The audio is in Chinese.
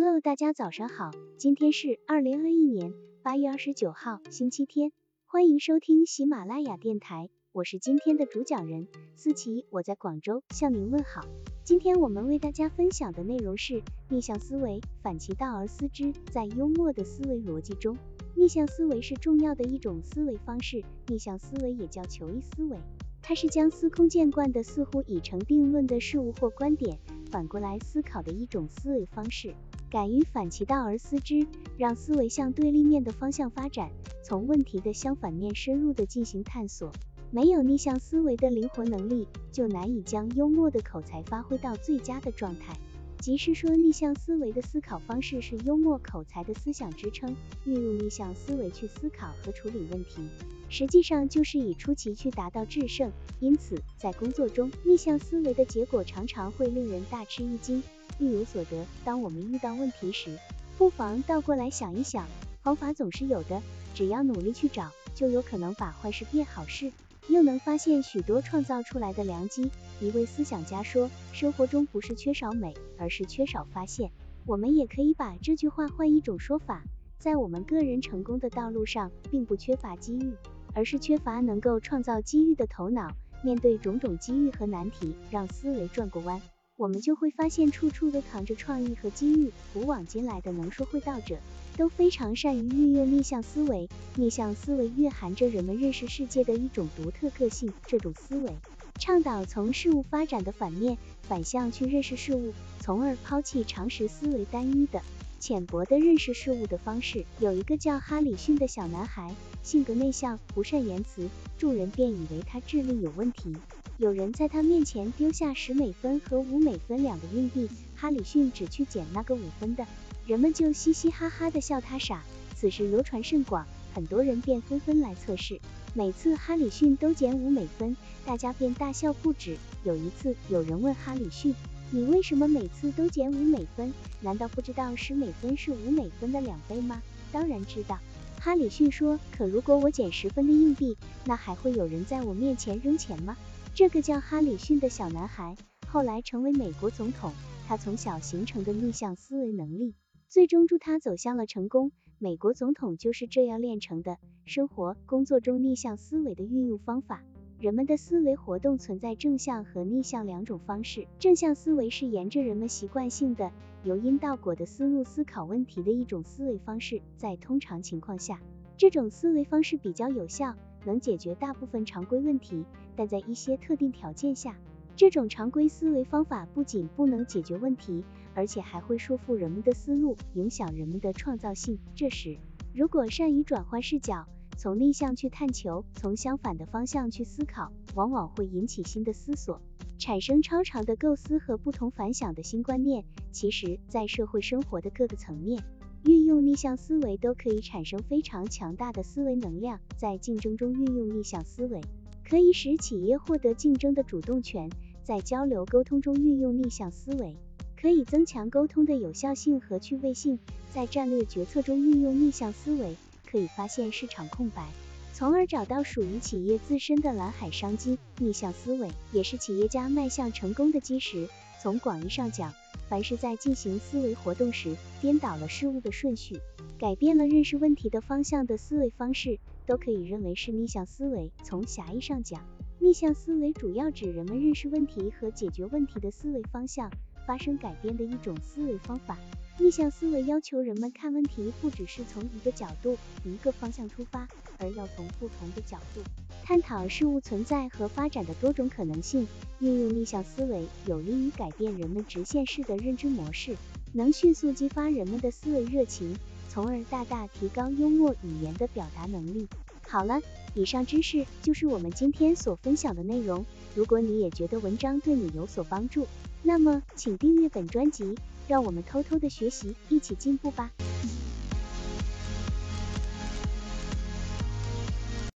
Hello，大家早上好，今天是二零二一年八月二十九号，星期天，欢迎收听喜马拉雅电台，我是今天的主讲人思琪，我在广州向您问好。今天我们为大家分享的内容是逆向思维，反其道而思之，在幽默的思维逻辑中，逆向思维是重要的一种思维方式，逆向思维也叫求异思维。它是将司空见惯的、似乎已成定论的事物或观点，反过来思考的一种思维方式。敢于反其道而思之，让思维向对立面的方向发展，从问题的相反面深入的进行探索。没有逆向思维的灵活能力，就难以将幽默的口才发挥到最佳的状态。即是说，逆向思维的思考方式是幽默口才的思想支撑。运用逆向思维去思考和处理问题，实际上就是以出奇去达到制胜。因此，在工作中，逆向思维的结果常常会令人大吃一惊，欲有所得。当我们遇到问题时，不妨倒过来想一想，方法总是有的，只要努力去找，就有可能把坏事变好事。又能发现许多创造出来的良机。一位思想家说：“生活中不是缺少美，而是缺少发现。”我们也可以把这句话换一种说法，在我们个人成功的道路上，并不缺乏机遇，而是缺乏能够创造机遇的头脑。面对种种机遇和难题，让思维转过弯。我们就会发现，处处都藏着创意和机遇。古往今来的能说会道者，都非常善于运用逆向思维。逆向思维蕴含着人们认识世界的一种独特个性。这种思维倡导从事物发展的反面反向去认识事物，从而抛弃常识思维单一的、浅薄的认识事物的方式。有一个叫哈里逊的小男孩，性格内向，不善言辞，众人便以为他智力有问题。有人在他面前丢下十美分和五美分两个硬币，哈里逊只去捡那个五分的，人们就嘻嘻哈哈的笑他傻。此事流传甚广，很多人便纷纷来测试。每次哈里逊都捡五美分，大家便大笑不止。有一次，有人问哈里逊：“你为什么每次都捡五美分？难道不知道十美分是五美分的两倍吗？”当然知道，哈里逊说：“可如果我捡十分的硬币，那还会有人在我面前扔钱吗？”这个叫哈里逊的小男孩后来成为美国总统。他从小形成的逆向思维能力，最终助他走向了成功。美国总统就是这样练成的。生活、工作中逆向思维的运用方法。人们的思维活动存在正向和逆向两种方式。正向思维是沿着人们习惯性的由因到果的思路思考问题的一种思维方式。在通常情况下，这种思维方式比较有效。能解决大部分常规问题，但在一些特定条件下，这种常规思维方法不仅不能解决问题，而且还会束缚人们的思路，影响人们的创造性。这时，如果善于转换视角，从逆向去探求，从相反的方向去思考，往往会引起新的思索，产生超长的构思和不同凡响的新观念。其实，在社会生活的各个层面，运用逆向思维都可以产生非常强大的思维能量。在竞争中运用逆向思维，可以使企业获得竞争的主动权；在交流沟通中运用逆向思维，可以增强沟通的有效性和趣味性；在战略决策中运用逆向思维，可以发现市场空白，从而找到属于企业自身的蓝海商机。逆向思维也是企业家迈向成功的基石。从广义上讲，凡是在进行思维活动时颠倒了事物的顺序，改变了认识问题的方向的思维方式，都可以认为是逆向思维。从狭义上讲，逆向思维主要指人们认识问题和解决问题的思维方向发生改变的一种思维方法。逆向思维要求人们看问题不只是从一个角度、一个方向出发，而要从不同的角度探讨事物存在和发展的多种可能性。运用逆向思维，有利于改变人们直线式的认知模式，能迅速激发人们的思维热情，从而大大提高幽默语言的表达能力。好了，以上知识就是我们今天所分享的内容。如果你也觉得文章对你有所帮助，那么请订阅本专辑。让我们偷偷的学习，一起进步吧。